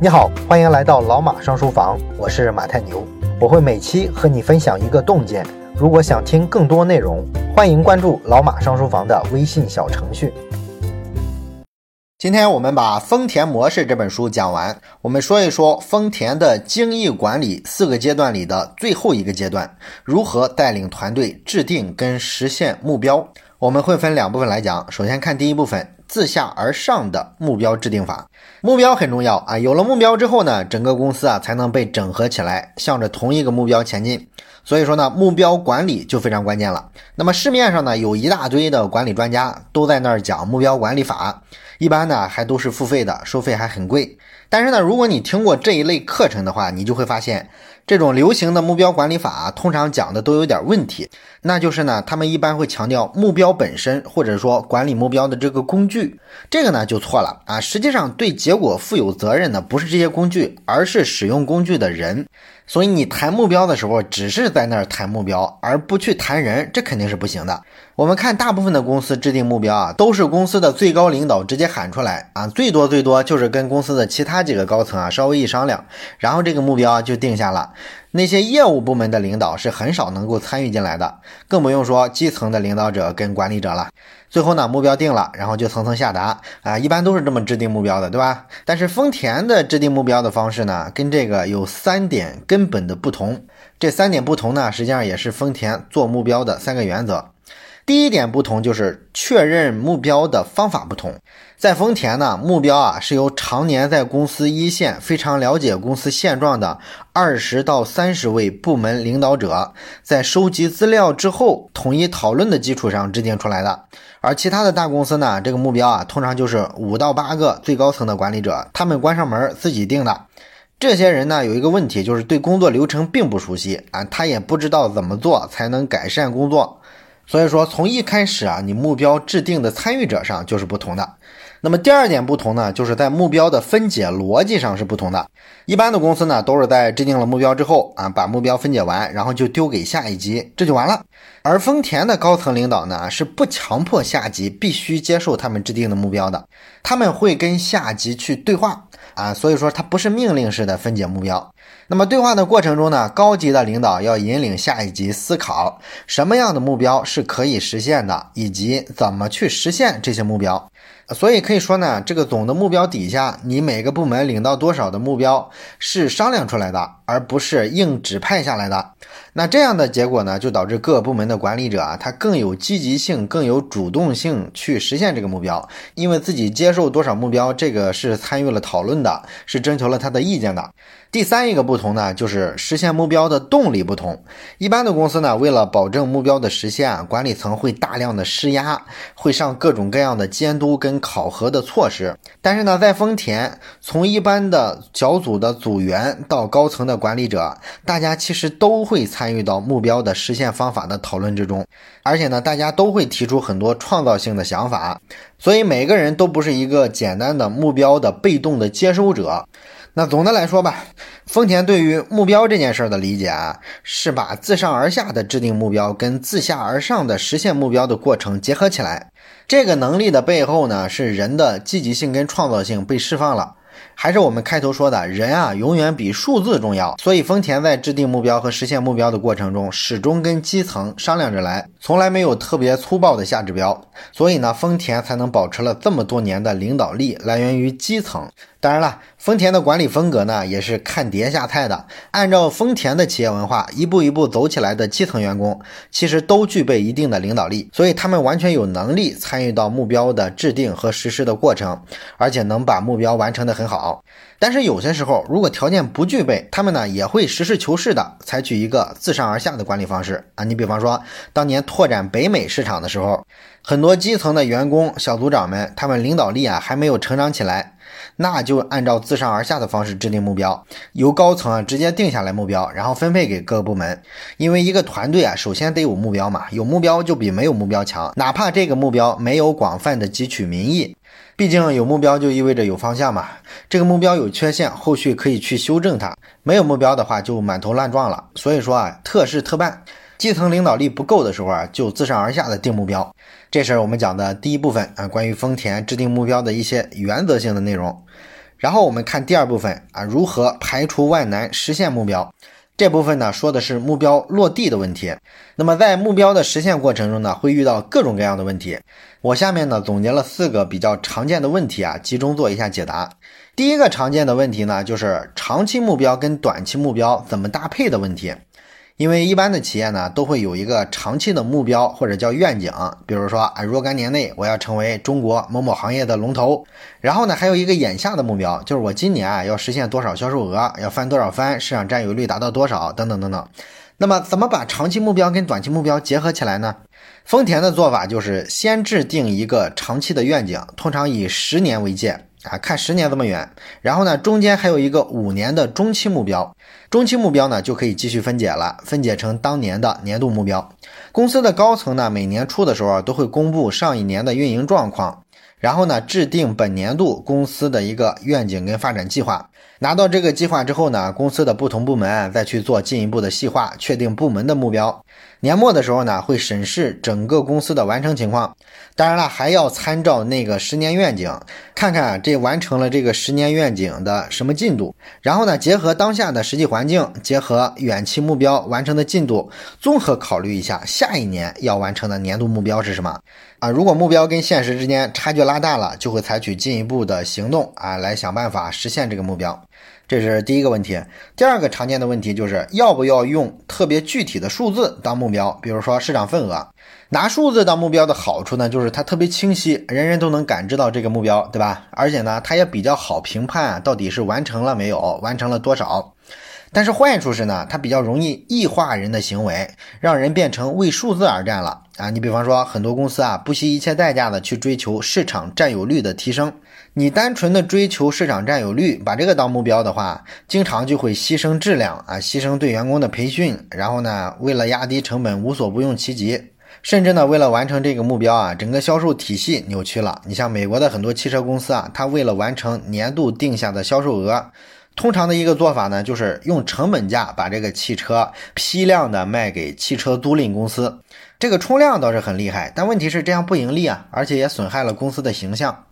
你好，欢迎来到老马上书房，我是马太牛，我会每期和你分享一个洞见。如果想听更多内容，欢迎关注老马上书房的微信小程序。今天我们把《丰田模式》这本书讲完，我们说一说丰田的精益管理四个阶段里的最后一个阶段，如何带领团队制定跟实现目标。我们会分两部分来讲，首先看第一部分。自下而上的目标制定法，目标很重要啊！有了目标之后呢，整个公司啊才能被整合起来，向着同一个目标前进。所以说呢，目标管理就非常关键了。那么市面上呢，有一大堆的管理专家都在那儿讲目标管理法，一般呢还都是付费的，收费还很贵。但是呢，如果你听过这一类课程的话，你就会发现。这种流行的目标管理法啊，通常讲的都有点问题。那就是呢，他们一般会强调目标本身，或者说管理目标的这个工具，这个呢就错了啊。实际上，对结果负有责任的不是这些工具，而是使用工具的人。所以你谈目标的时候，只是在那儿谈目标，而不去谈人，这肯定是不行的。我们看大部分的公司制定目标啊，都是公司的最高领导直接喊出来啊，最多最多就是跟公司的其他几个高层啊稍微一商量，然后这个目标就定下了。那些业务部门的领导是很少能够参与进来的，更不用说基层的领导者跟管理者了。最后呢，目标定了，然后就层层下达啊，一般都是这么制定目标的，对吧？但是丰田的制定目标的方式呢，跟这个有三点根本的不同。这三点不同呢，实际上也是丰田做目标的三个原则。第一点不同就是确认目标的方法不同。在丰田呢，目标啊是由常年在公司一线、非常了解公司现状的二十到三十位部门领导者在收集资料之后统一讨论的基础上制定出来的。而其他的大公司呢，这个目标啊通常就是五到八个最高层的管理者他们关上门自己定的。这些人呢有一个问题，就是对工作流程并不熟悉啊，他也不知道怎么做才能改善工作。所以说，从一开始啊，你目标制定的参与者上就是不同的。那么第二点不同呢，就是在目标的分解逻辑上是不同的。一般的公司呢，都是在制定了目标之后啊，把目标分解完，然后就丢给下一级，这就完了。而丰田的高层领导呢，是不强迫下级必须接受他们制定的目标的，他们会跟下级去对话啊，所以说它不是命令式的分解目标。那么对话的过程中呢，高级的领导要引领下一级思考什么样的目标是可以实现的，以及怎么去实现这些目标。所以可以说呢，这个总的目标底下，你每个部门领到多少的目标是商量出来的，而不是硬指派下来的。那这样的结果呢，就导致各部门的管理者啊，他更有积极性、更有主动性去实现这个目标，因为自己接受多少目标，这个是参与了讨论的，是征求了他的意见的。第三一个不同呢，就是实现目标的动力不同。一般的公司呢，为了保证目标的实现，管理层会大量的施压，会上各种各样的监督跟考核的措施。但是呢，在丰田，从一般的小组的组员到高层的管理者，大家其实都会参与到目标的实现方法的讨论之中，而且呢，大家都会提出很多创造性的想法，所以每个人都不是一个简单的目标的被动的接收者。那总的来说吧，丰田对于目标这件事儿的理解啊，是把自上而下的制定目标跟自下而上的实现目标的过程结合起来。这个能力的背后呢，是人的积极性跟创造性被释放了。还是我们开头说的，人啊，永远比数字重要。所以丰田在制定目标和实现目标的过程中，始终跟基层商量着来，从来没有特别粗暴的下指标。所以呢，丰田才能保持了这么多年的领导力，来源于基层。当然了，丰田的管理风格呢，也是看碟下菜的。按照丰田的企业文化，一步一步走起来的基层员工，其实都具备一定的领导力，所以他们完全有能力参与到目标的制定和实施的过程，而且能把目标完成的很好。但是有些时候，如果条件不具备，他们呢也会实事求是的采取一个自上而下的管理方式啊。你比方说，当年拓展北美市场的时候，很多基层的员工、小组长们，他们领导力啊还没有成长起来。那就按照自上而下的方式制定目标，由高层啊直接定下来目标，然后分配给各个部门。因为一个团队啊，首先得有目标嘛，有目标就比没有目标强。哪怕这个目标没有广泛的汲取民意，毕竟有目标就意味着有方向嘛。这个目标有缺陷，后续可以去修正它；没有目标的话，就满头乱撞了。所以说啊，特事特办。基层领导力不够的时候啊，就自上而下的定目标。这是我们讲的第一部分啊，关于丰田制定目标的一些原则性的内容。然后我们看第二部分啊，如何排除万难实现目标。这部分呢说的是目标落地的问题。那么在目标的实现过程中呢，会遇到各种各样的问题。我下面呢总结了四个比较常见的问题啊，集中做一下解答。第一个常见的问题呢，就是长期目标跟短期目标怎么搭配的问题。因为一般的企业呢，都会有一个长期的目标或者叫愿景，比如说啊，若干年内我要成为中国某某行业的龙头。然后呢，还有一个眼下的目标，就是我今年啊要实现多少销售额，要翻多少番，市场占有率达到多少，等等等等。那么，怎么把长期目标跟短期目标结合起来呢？丰田的做法就是先制定一个长期的愿景，通常以十年为界。啊，看十年这么远，然后呢，中间还有一个五年的中期目标，中期目标呢就可以继续分解了，分解成当年的年度目标。公司的高层呢，每年初的时候都会公布上一年的运营状况，然后呢，制定本年度公司的一个愿景跟发展计划。拿到这个计划之后呢，公司的不同部门再去做进一步的细化，确定部门的目标。年末的时候呢，会审视整个公司的完成情况。当然了，还要参照那个十年愿景，看看这完成了这个十年愿景的什么进度。然后呢，结合当下的实际环境，结合远期目标完成的进度，综合考虑一下下一年要完成的年度目标是什么。啊，如果目标跟现实之间差距拉大了，就会采取进一步的行动啊，来想办法实现这个目标。这是第一个问题。第二个常见的问题就是要不要用特别具体的数字当目标，比如说市场份额。拿数字当目标的好处呢，就是它特别清晰，人人都能感知到这个目标，对吧？而且呢，它也比较好评判到底是完成了没有，完成了多少。但是坏处是呢，它比较容易异化人的行为，让人变成为数字而战了啊！你比方说，很多公司啊，不惜一切代价的去追求市场占有率的提升。你单纯的追求市场占有率，把这个当目标的话，经常就会牺牲质量啊，牺牲对员工的培训，然后呢，为了压低成本，无所不用其极，甚至呢，为了完成这个目标啊，整个销售体系扭曲了。你像美国的很多汽车公司啊，它为了完成年度定下的销售额。通常的一个做法呢，就是用成本价把这个汽车批量的卖给汽车租赁公司，这个冲量倒是很厉害，但问题是这样不盈利啊，而且也损害了公司的形象。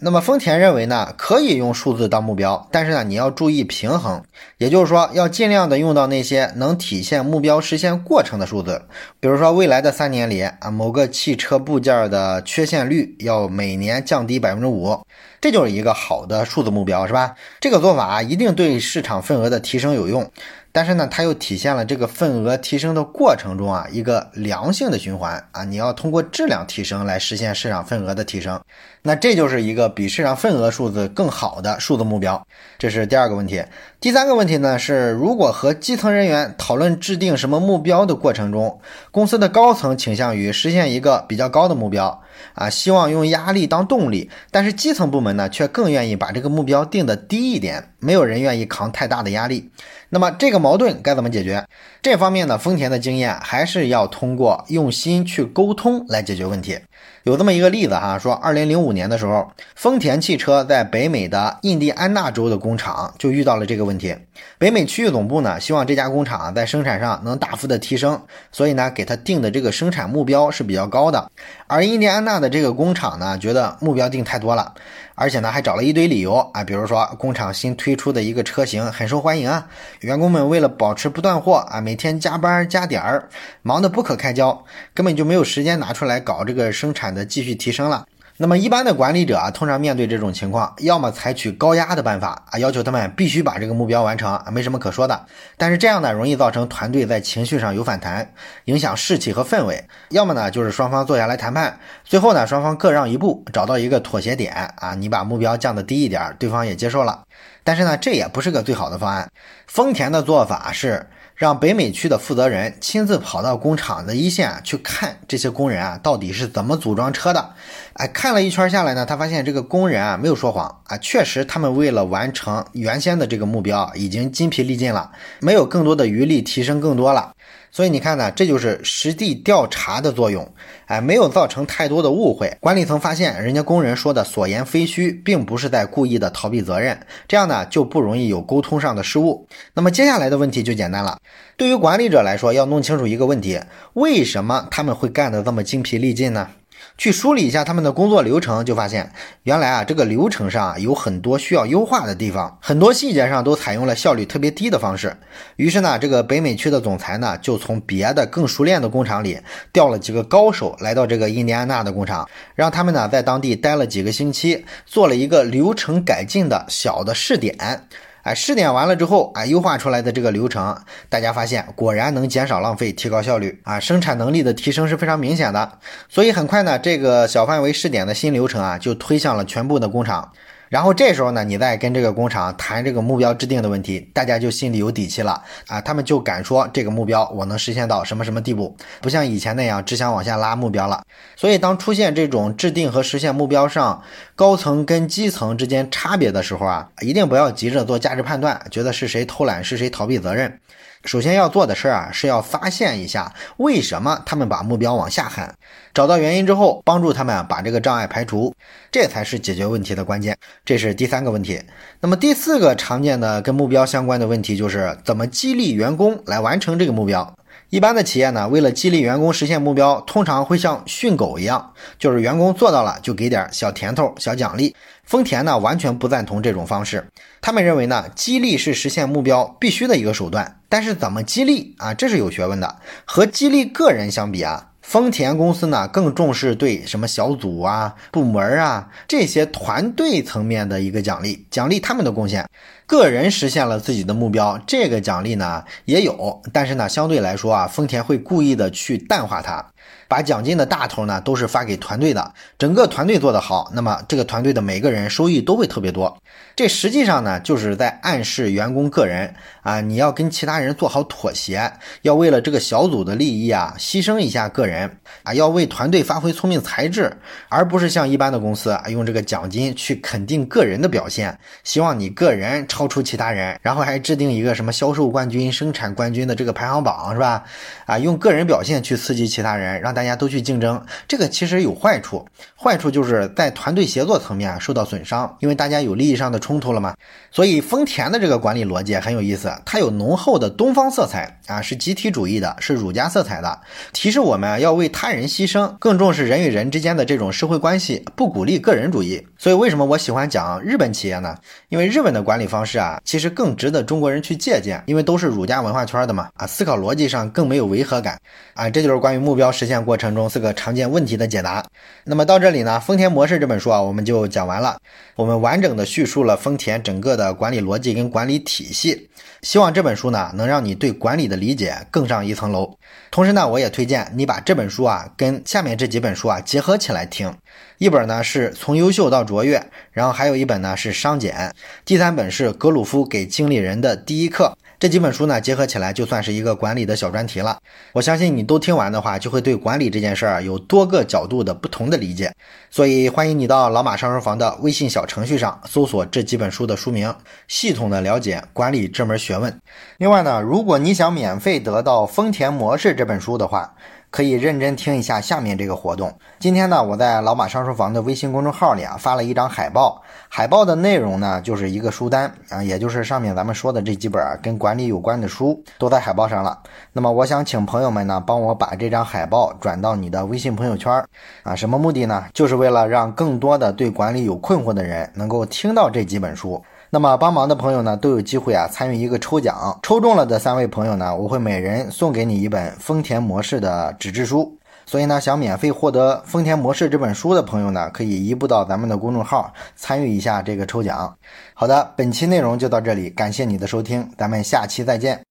那么丰田认为呢，可以用数字当目标，但是呢，你要注意平衡，也就是说，要尽量的用到那些能体现目标实现过程的数字。比如说，未来的三年里啊，某个汽车部件的缺陷率要每年降低百分之五，这就是一个好的数字目标，是吧？这个做法一定对市场份额的提升有用。但是呢，它又体现了这个份额提升的过程中啊，一个良性的循环啊，你要通过质量提升来实现市场份额的提升，那这就是一个比市场份额数字更好的数字目标。这是第二个问题。第三个问题呢是，如果和基层人员讨论制定什么目标的过程中，公司的高层倾向于实现一个比较高的目标啊，希望用压力当动力，但是基层部门呢却更愿意把这个目标定的低一点，没有人愿意扛太大的压力。那么这个矛盾该怎么解决？这方面呢，丰田的经验还是要通过用心去沟通来解决问题。有这么一个例子哈，说二零零五年的时候，丰田汽车在北美的印第安纳州的工厂就遇到了这个问题。北美区域总部呢，希望这家工厂在生产上能大幅的提升，所以呢，给他定的这个生产目标是比较高的。而印第安纳的这个工厂呢，觉得目标定太多了，而且呢，还找了一堆理由啊，比如说工厂新推出的一个车型很受欢迎啊，员工们为了保持不断货啊，每天加班加点儿，忙得不可开交，根本就没有时间拿出来搞这个生产的继续提升了。那么一般的管理者啊，通常面对这种情况，要么采取高压的办法啊，要求他们必须把这个目标完成啊，没什么可说的。但是这样呢，容易造成团队在情绪上有反弹，影响士气和氛围。要么呢，就是双方坐下来谈判，最后呢，双方各让一步，找到一个妥协点啊，你把目标降得低一点，对方也接受了。但是呢，这也不是个最好的方案。丰田的做法是。让北美区的负责人亲自跑到工厂的一线去看这些工人啊，到底是怎么组装车的？哎，看了一圈下来呢，他发现这个工人啊没有说谎啊，确实他们为了完成原先的这个目标，已经筋疲力尽了，没有更多的余力提升更多了。所以你看呢，这就是实地调查的作用，哎，没有造成太多的误会。管理层发现人家工人说的所言非虚，并不是在故意的逃避责任，这样呢就不容易有沟通上的失误。那么接下来的问题就简单了，对于管理者来说，要弄清楚一个问题：为什么他们会干得这么精疲力尽呢？去梳理一下他们的工作流程，就发现原来啊这个流程上有很多需要优化的地方，很多细节上都采用了效率特别低的方式。于是呢，这个北美区的总裁呢就从别的更熟练的工厂里调了几个高手来到这个印第安纳的工厂，让他们呢在当地待了几个星期，做了一个流程改进的小的试点。哎，试点完了之后，啊，优化出来的这个流程，大家发现果然能减少浪费，提高效率啊，生产能力的提升是非常明显的。所以很快呢，这个小范围试点的新流程啊，就推向了全部的工厂。然后这时候呢，你再跟这个工厂谈这个目标制定的问题，大家就心里有底气了啊，他们就敢说这个目标我能实现到什么什么地步，不像以前那样只想往下拉目标了。所以当出现这种制定和实现目标上高层跟基层之间差别的时候啊，一定不要急着做价值判断，觉得是谁偷懒是谁逃避责任。首先要做的事儿啊，是要发现一下为什么他们把目标往下喊，找到原因之后，帮助他们把这个障碍排除，这才是解决问题的关键。这是第三个问题。那么第四个常见的跟目标相关的问题就是怎么激励员工来完成这个目标。一般的企业呢，为了激励员工实现目标，通常会像训狗一样，就是员工做到了就给点小甜头、小奖励。丰田呢，完全不赞同这种方式。他们认为呢，激励是实现目标必须的一个手段，但是怎么激励啊，这是有学问的。和激励个人相比啊，丰田公司呢更重视对什么小组啊、部门啊这些团队层面的一个奖励，奖励他们的贡献。个人实现了自己的目标，这个奖励呢也有，但是呢相对来说啊，丰田会故意的去淡化它。把奖金的大头呢都是发给团队的，整个团队做得好，那么这个团队的每个人收益都会特别多。这实际上呢就是在暗示员工个人啊，你要跟其他人做好妥协，要为了这个小组的利益啊牺牲一下个人啊，要为团队发挥聪明才智，而不是像一般的公司啊用这个奖金去肯定个人的表现，希望你个人超出其他人，然后还制定一个什么销售冠军、生产冠军的这个排行榜是吧？啊，用个人表现去刺激其他人，让大家都去竞争，这个其实有坏处。坏处就是在团队协作层面受到损伤，因为大家有利益上的冲突了嘛。所以丰田的这个管理逻辑很有意思，它有浓厚的东方色彩啊，是集体主义的，是儒家色彩的，提示我们要为他人牺牲，更重视人与人之间的这种社会关系，不鼓励个人主义。所以为什么我喜欢讲日本企业呢？因为日本的管理方式啊，其实更值得中国人去借鉴，因为都是儒家文化圈的嘛，啊，思考逻辑上更没有违和感啊。这就是关于目标实现。过程中四个常见问题的解答。那么到这里呢，《丰田模式》这本书啊，我们就讲完了。我们完整的叙述了丰田整个的管理逻辑跟管理体系。希望这本书呢，能让你对管理的理解更上一层楼。同时呢，我也推荐你把这本书啊，跟下面这几本书啊结合起来听。一本呢是从优秀到卓越，然后还有一本呢是商检，第三本是格鲁夫给经理人的第一课。这几本书呢，结合起来就算是一个管理的小专题了。我相信你都听完的话，就会对管理这件事儿有多个角度的不同的理解。所以欢迎你到老马上书房的微信小程序上搜索这几本书的书名，系统的了解管理这门学问。另外呢，如果你想免费得到《丰田模式》这本书的话，可以认真听一下下面这个活动。今天呢，我在老马上书房的微信公众号里啊发了一张海报，海报的内容呢就是一个书单啊，也就是上面咱们说的这几本跟管理有关的书都在海报上了。那么我想请朋友们呢帮我把这张海报转到你的微信朋友圈啊，什么目的呢？就是为了让更多的对管理有困惑的人能够听到这几本书。那么帮忙的朋友呢，都有机会啊参与一个抽奖，抽中了的三位朋友呢，我会每人送给你一本丰田模式的纸质书。所以呢，想免费获得丰田模式这本书的朋友呢，可以移步到咱们的公众号参与一下这个抽奖。好的，本期内容就到这里，感谢你的收听，咱们下期再见。